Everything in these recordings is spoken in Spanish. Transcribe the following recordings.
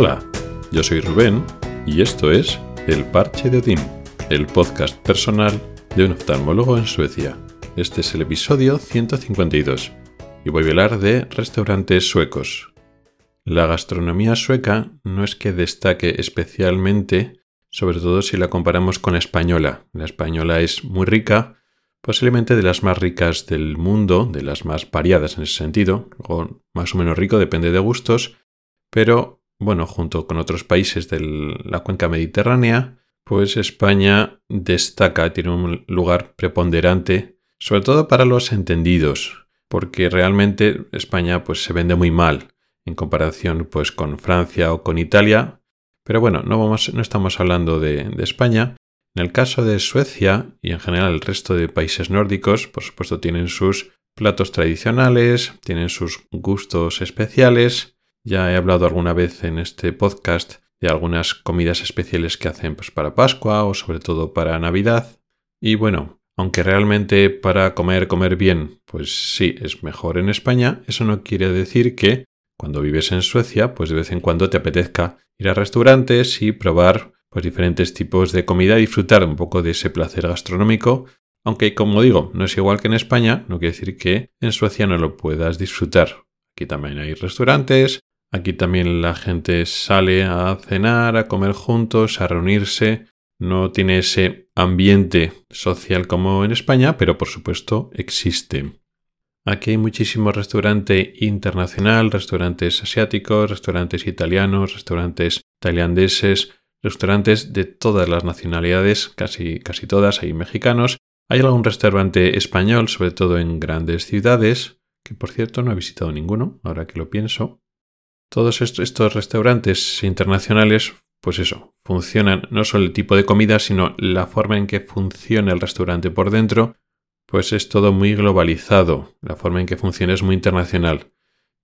Hola, yo soy Rubén y esto es El Parche de Odín, el podcast personal de un oftalmólogo en Suecia. Este es el episodio 152 y voy a hablar de restaurantes suecos. La gastronomía sueca no es que destaque especialmente, sobre todo si la comparamos con la española. La española es muy rica, posiblemente de las más ricas del mundo, de las más variadas en ese sentido, o más o menos rico, depende de gustos, pero bueno, junto con otros países de la cuenca mediterránea, pues España destaca, tiene un lugar preponderante, sobre todo para los entendidos, porque realmente España pues se vende muy mal en comparación pues con Francia o con Italia, pero bueno, no, vamos, no estamos hablando de, de España, en el caso de Suecia y en general el resto de países nórdicos, por supuesto tienen sus platos tradicionales, tienen sus gustos especiales. Ya he hablado alguna vez en este podcast de algunas comidas especiales que hacen pues, para Pascua o sobre todo para Navidad. Y bueno, aunque realmente para comer, comer bien, pues sí, es mejor en España, eso no quiere decir que cuando vives en Suecia, pues de vez en cuando te apetezca ir a restaurantes y probar pues diferentes tipos de comida y disfrutar un poco de ese placer gastronómico. Aunque, como digo, no es igual que en España, no quiere decir que en Suecia no lo puedas disfrutar. Aquí también hay restaurantes, aquí también la gente sale a cenar, a comer juntos, a reunirse. No tiene ese ambiente social como en España, pero por supuesto existe. Aquí hay muchísimo restaurante internacional, restaurantes asiáticos, restaurantes italianos, restaurantes tailandeses, restaurantes de todas las nacionalidades, casi, casi todas, hay mexicanos. Hay algún restaurante español, sobre todo en grandes ciudades, que por cierto no he visitado ninguno, ahora que lo pienso. Todos estos restaurantes internacionales, pues eso, funcionan no solo el tipo de comida, sino la forma en que funciona el restaurante por dentro, pues es todo muy globalizado, la forma en que funciona es muy internacional.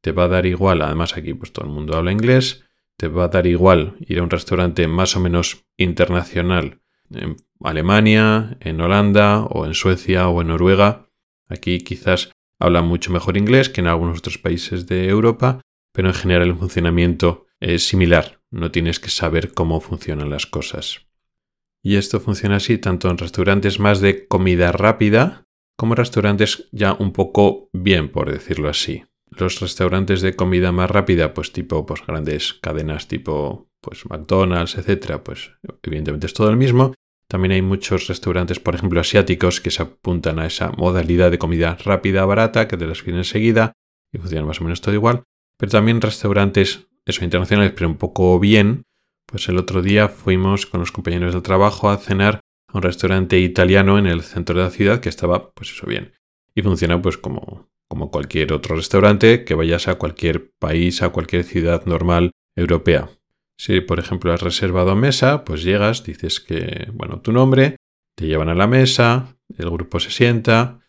Te va a dar igual, además aquí pues todo el mundo habla inglés, te va a dar igual ir a un restaurante más o menos internacional en Alemania, en Holanda o en Suecia o en Noruega. Aquí quizás hablan mucho mejor inglés que en algunos otros países de Europa, pero en general el funcionamiento es similar. No tienes que saber cómo funcionan las cosas. Y esto funciona así tanto en restaurantes más de comida rápida como restaurantes ya un poco bien, por decirlo así los restaurantes de comida más rápida, pues tipo pues, grandes cadenas tipo pues McDonald's, etcétera, pues evidentemente es todo el mismo. También hay muchos restaurantes, por ejemplo, asiáticos que se apuntan a esa modalidad de comida rápida, barata, que te las piden enseguida y funcionan más o menos todo igual. Pero también restaurantes, eso, internacionales, pero un poco bien. Pues el otro día fuimos con los compañeros del trabajo a cenar a un restaurante italiano en el centro de la ciudad que estaba, pues eso, bien. Y funciona pues como, como cualquier otro restaurante que vayas a cualquier país, a cualquier ciudad normal europea. Si, por ejemplo, has reservado mesa, pues llegas, dices que, bueno, tu nombre, te llevan a la mesa, el grupo se sienta,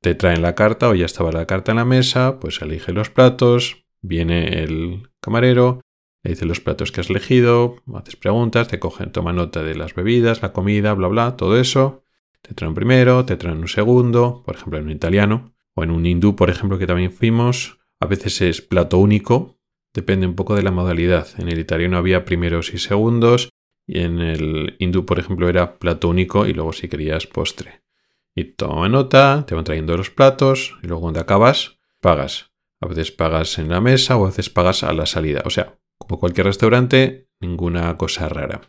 te traen la carta o ya estaba la carta en la mesa, pues elige los platos, viene el camarero, le dice los platos que has elegido, haces preguntas, te cogen, toma nota de las bebidas, la comida, bla, bla, todo eso. Te traen primero, te traen un segundo, por ejemplo en un italiano, o en un hindú, por ejemplo, que también fuimos, a veces es plato único, depende un poco de la modalidad. En el italiano había primeros y segundos, y en el hindú, por ejemplo, era plato único y luego si querías postre. Y toma nota, te van trayendo los platos, y luego cuando acabas, pagas. A veces pagas en la mesa o a veces pagas a la salida. O sea, como cualquier restaurante, ninguna cosa rara.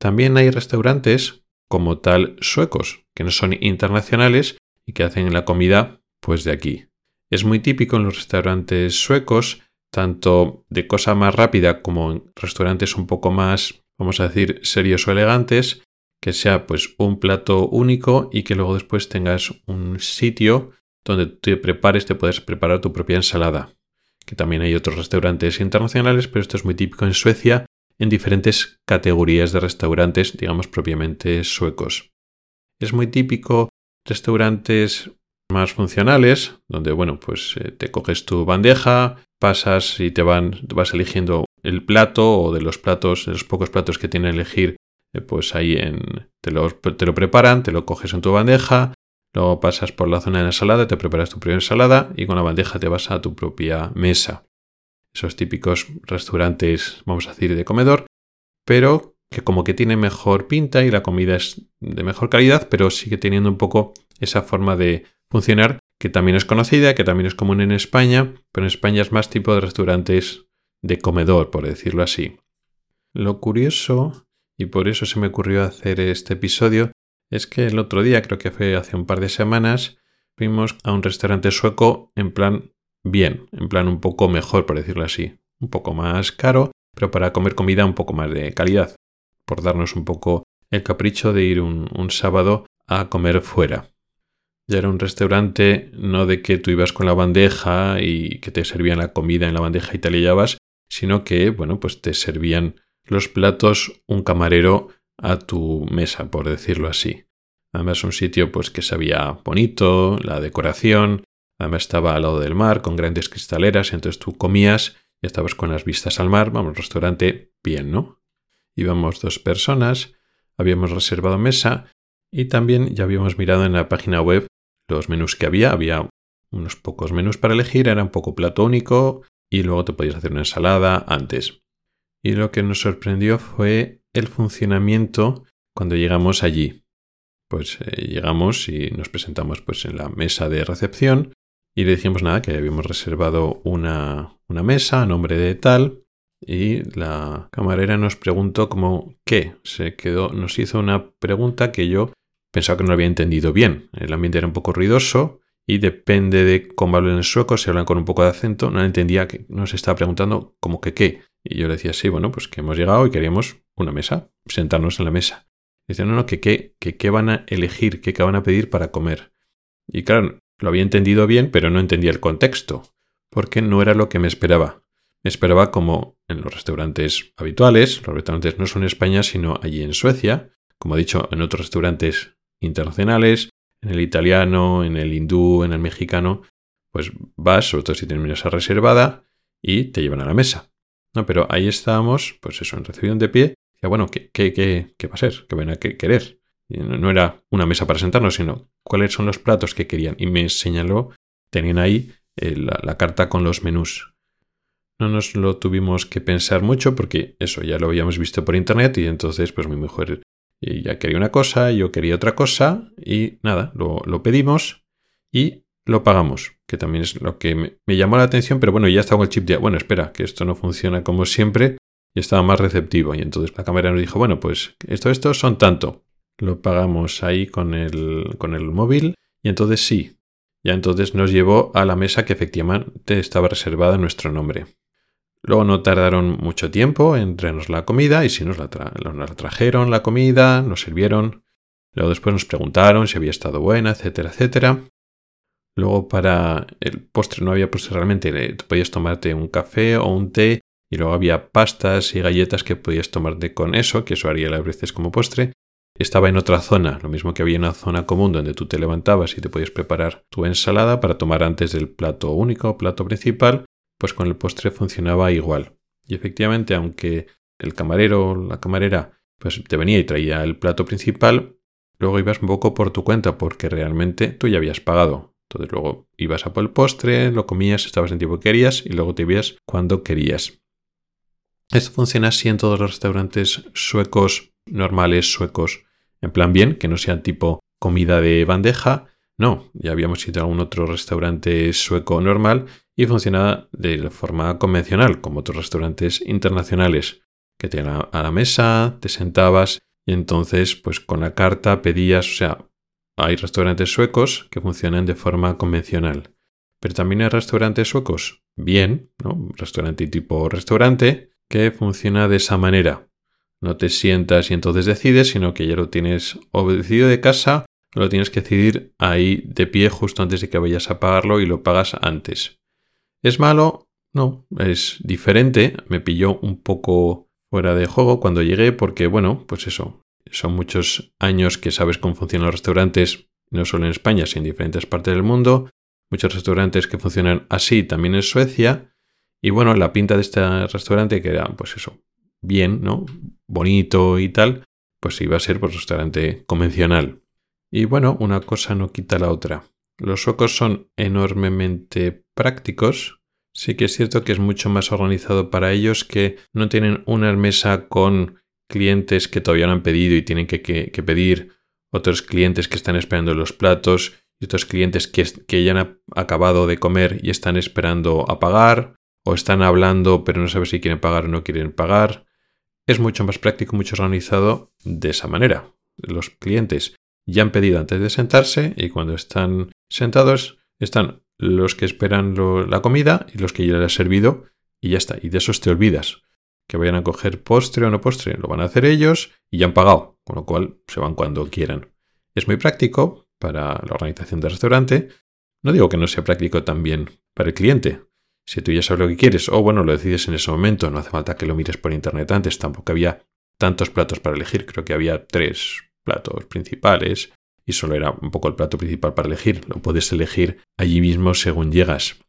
También hay restaurantes como tal suecos, que no son internacionales y que hacen la comida pues de aquí. Es muy típico en los restaurantes suecos, tanto de cosa más rápida como en restaurantes un poco más, vamos a decir, serios o elegantes, que sea pues un plato único y que luego después tengas un sitio donde te prepares, te puedes preparar tu propia ensalada. Que también hay otros restaurantes internacionales, pero esto es muy típico en Suecia en diferentes categorías de restaurantes, digamos propiamente suecos. Es muy típico restaurantes más funcionales, donde, bueno, pues eh, te coges tu bandeja, pasas y te van, vas eligiendo el plato o de los platos, de los pocos platos que tiene elegir, eh, pues ahí en, te, lo, te lo preparan, te lo coges en tu bandeja, luego pasas por la zona de ensalada, te preparas tu propia ensalada y con la bandeja te vas a tu propia mesa. esos típicos restaurantes, vamos a decir, de comedor, pero que como que tiene mejor pinta y la comida es de mejor calidad, pero sigue teniendo un poco esa forma de funcionar que también es conocida, que también es común en España, pero en España es más tipo de restaurantes de comedor, por decirlo así. Lo curioso, y por eso se me ocurrió hacer este episodio, es que el otro día, creo que fue hace un par de semanas, fuimos a un restaurante sueco en plan bien, en plan un poco mejor, por decirlo así. Un poco más caro, pero para comer comida un poco más de calidad, por darnos un poco el capricho de ir un, un sábado a comer fuera. Ya era un restaurante no de que tú ibas con la bandeja y que te servían la comida en la bandeja y te la llevabas, sino que, bueno, pues te servían los platos un camarero a tu mesa, por decirlo así. Además un sitio pues que se veía bonito, la decoración, además estaba al lado del mar con grandes cristaleras, entonces tú comías y estabas con las vistas al mar, vamos, restaurante bien, ¿no? Íbamos dos personas, habíamos reservado mesa y también ya habíamos mirado en la página web los menús que había, había unos pocos menús para elegir, era un poco plato único y luego te podías hacer una ensalada antes. Y lo que nos sorprendió fue el funcionamiento cuando llegamos allí. Pues eh, llegamos y nos presentamos pues en la mesa de recepción y le dijimos nada, que habíamos reservado una, una mesa a nombre de tal y la camarera nos preguntó como qué. Se quedó, nos hizo una pregunta que yo pensaba que no había entendido bien. El ambiente era un poco ruidoso y depende de cómo hablan en sueco, si hablan con un poco de acento, no entendía que nos estaba preguntando como que qué. Y yo le decía, sí, bueno, pues que hemos llegado y queríamos una mesa, sentarnos en la mesa. Dice, no, no, que qué van a elegir, qué van a pedir para comer. Y claro, lo había entendido bien, pero no entendía el contexto, porque no era lo que me esperaba. Me esperaba como en los restaurantes habituales, los restaurantes no son en España, sino allí en Suecia, como he dicho, en otros restaurantes internacionales, en el italiano, en el hindú, en el mexicano, pues vas, sobre todo si tienes mesa reservada, y te llevan a la mesa. No, pero ahí estábamos, pues eso, en recepción de pie. Y bueno, ¿qué, qué, qué, qué va a ser? ¿Qué van a querer? no era una mesa para sentarnos, sino cuáles son los platos que querían. Y me señaló, tenían ahí eh, la, carta con los menús. No nos lo tuvimos que pensar mucho porque eso ya lo habíamos visto por internet y entonces pues mi mujer ya quería una cosa, yo quería otra cosa y nada, lo, lo pedimos y lo pagamos, que también es lo que me, llamó la atención, pero bueno, ya estaba el chip de, bueno, espera, que esto no funciona como siempre, y estaba más receptivo. Y entonces la cámara nos dijo, bueno, pues esto, esto son tanto. Lo pagamos ahí con el, con el móvil, y entonces sí, ya entonces nos llevó a la mesa que efectivamente estaba reservada en nuestro nombre. Luego no tardaron mucho tiempo en traernos la comida y si nos la, nos la trajeron la comida, nos sirvieron. Luego después nos preguntaron si había estado buena, etcétera, etcétera. Luego para el postre no había postre realmente, podías tomarte un café o un té y luego había pastas y galletas que podías tomarte con eso, que eso haría las veces como postre. Estaba en otra zona, lo mismo que había una zona común donde tú te levantabas y te podías preparar tu ensalada para tomar antes del plato único, plato principal, pues con el postre funcionaba igual. Y efectivamente, aunque el camarero o la camarera pues te venía y traía el plato principal, luego ibas un poco por tu cuenta porque realmente tú ya habías pagado. Entonces luego ibas a por el postre, lo comías, estabas en tiempo que querías y luego te ibas cuando querías. Esto funciona así en todos los restaurantes suecos, normales suecos, en plan bien, que no sean tipo comida de bandeja. No, ya habíamos ido a algún otro restaurante sueco normal y funcionaba de forma convencional, como otros restaurantes internacionales, que te a la mesa, te sentabas y entonces pues con la carta pedías, o sea, hay restaurantes suecos que funcionan de forma convencional, pero también hay restaurantes suecos bien, ¿no? restaurante tipo restaurante, que funciona de esa manera. No te sientas y entonces decides, sino que ya lo tienes o decidido de casa, lo tienes que decidir ahí de pie justo antes de que vayas a pagarlo y lo pagas antes. ¿Es malo? No, es diferente. Me pilló un poco fuera de juego cuando llegué porque, bueno, pues eso, son muchos años que sabes cómo funcionan los restaurantes, no solo en España, sino en diferentes partes del mundo. Muchos restaurantes que funcionan así también en Suecia. Y bueno, la pinta de este restaurante, que era, pues eso, bien, ¿no? Bonito y tal, pues iba a ser pues restaurante convencional. Y bueno, una cosa no quita la otra. Los suecos son enormemente prácticos, Sí que es cierto que es mucho más organizado para ellos que no tienen una mesa con clientes que todavía no han pedido y tienen que, pedir, otros clientes que están esperando los platos y otros clientes que, ya han acabado de comer y están esperando a pagar o están hablando pero no saben si quieren pagar o no quieren pagar. Es mucho más práctico, mucho organizado de esa manera. Los clientes ya han pedido antes de sentarse y cuando están sentados están los que esperan la comida y los que ya les has servido y ya está. Y de esos te olvidas. Que vayan a coger postre o no postre, lo van a hacer ellos y ya han pagado, con lo cual se van cuando quieran. Es muy práctico para la organización del restaurante. No digo que no sea práctico también para el cliente. Si tú ya sabes lo que quieres o bueno, lo decides en ese momento, no hace falta que lo mires por internet antes, tampoco había tantos platos para elegir, creo que había tres platos principales y solo era un poco el plato principal para elegir. Lo puedes elegir allí mismo según llegas.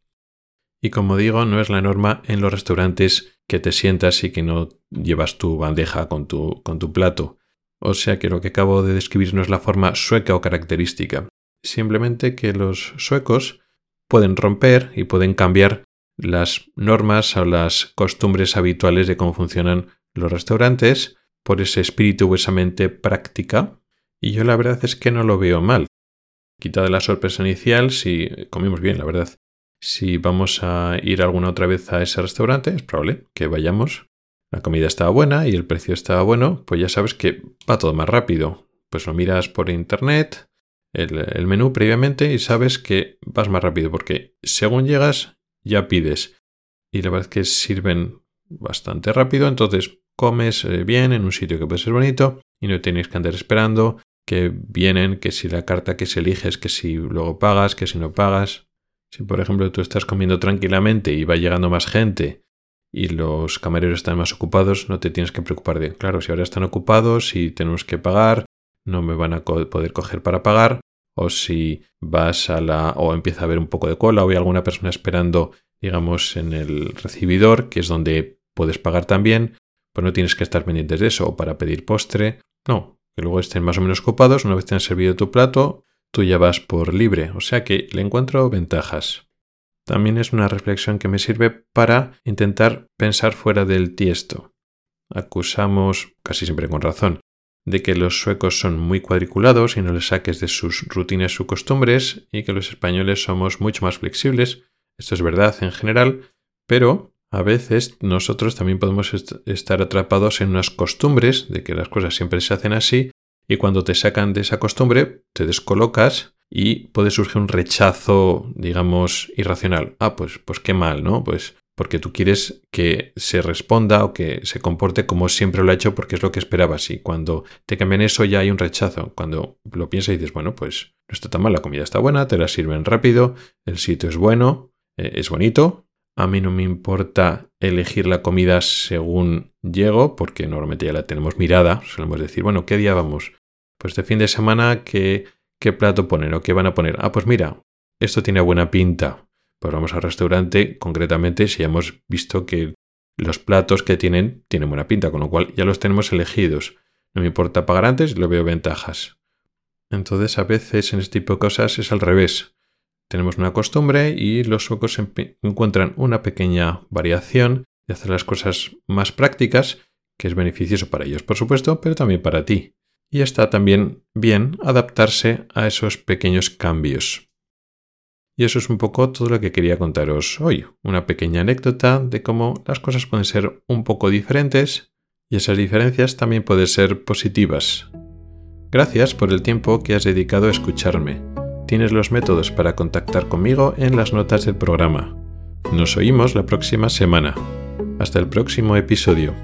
Y como digo, no es la norma en los restaurantes que te sientas y que no llevas tu bandeja con tu, plato. O sea que lo que acabo de describir no es la forma sueca o característica. Simplemente que los suecos pueden romper y pueden cambiar las normas o las costumbres habituales de cómo funcionan los restaurantes por ese espíritu o esa mente práctica y yo la verdad es que no lo veo mal. Quitada la sorpresa inicial, si comimos bien, la verdad. Si vamos a ir alguna otra vez a ese restaurante, es probable que vayamos. La comida estaba buena y el precio estaba bueno, pues ya sabes que va todo más rápido. Pues lo miras por internet, el, el menú previamente y sabes que vas más rápido porque según llegas ya pides. Y la verdad es que sirven bastante rápido, entonces comes eh, bien en un sitio que puede ser bonito y no tienes que andar esperando que vienen, que si la carta que se eliges, que si luego pagas, que si no pagas. Si por ejemplo tú estás comiendo tranquilamente y va llegando más gente y los camareros están más ocupados, no te tienes que preocupar de, claro, si ahora están ocupados y tenemos que pagar, no me van a poder coger para pagar, o si vas a la o empieza a haber un poco de cola o hay alguna persona esperando, digamos, en el recibidor, que es donde puedes pagar también, pues no tienes que estar pendientes de eso o para pedir postre, no, que luego estén más o menos ocupados, una vez te han servido tu plato, tú ya vas por libre, o sea que le encuentro ventajas. También es una reflexión que me sirve para intentar pensar fuera del tiesto. Acusamos, casi siempre con razón, de que los suecos son muy cuadriculados y no les saques de sus rutinas o costumbres y que los españoles somos mucho más flexibles. Esto es verdad en general, pero a veces nosotros también podemos estar atrapados en unas costumbres de que las cosas siempre se hacen así y cuando te sacan de esa costumbre te descolocas y puede surgir un rechazo, digamos, irracional. Ah, pues, pues qué mal, ¿no? Pues porque tú quieres que se responda o que se comporte como siempre lo ha hecho porque es lo que esperabas. Y cuando te cambian eso ya hay un rechazo. Cuando lo piensas y dices, bueno, pues no está tan mal, la comida está buena, te la sirven rápido, el sitio es bueno, eh, es bonito, a mí no me importa elegir la comida según llego, porque normalmente ya la tenemos mirada. Solemos decir, bueno, ¿qué día vamos? Pues de fin de semana, ¿qué, qué plato ponen o qué van a poner? Ah, pues mira, esto tiene buena pinta. Pues vamos al restaurante, concretamente, si hemos visto que los platos que tienen tienen buena pinta, con lo cual ya los tenemos elegidos. No me importa pagar antes, lo veo ventajas. Entonces, a veces en este tipo de cosas es al revés. Tenemos una costumbre y los suecos encuentran una pequeña variación de hacer las cosas más prácticas, que es beneficioso para ellos, por supuesto, pero también para ti. Y está también bien adaptarse a esos pequeños cambios. Y eso es un poco todo lo que quería contaros hoy, una pequeña anécdota de cómo las cosas pueden ser un poco diferentes y esas diferencias también pueden ser positivas. Gracias por el tiempo que has dedicado a escucharme. Tienes los métodos para contactar conmigo en las notas del programa. Nos oímos la próxima semana. Hasta el próximo episodio.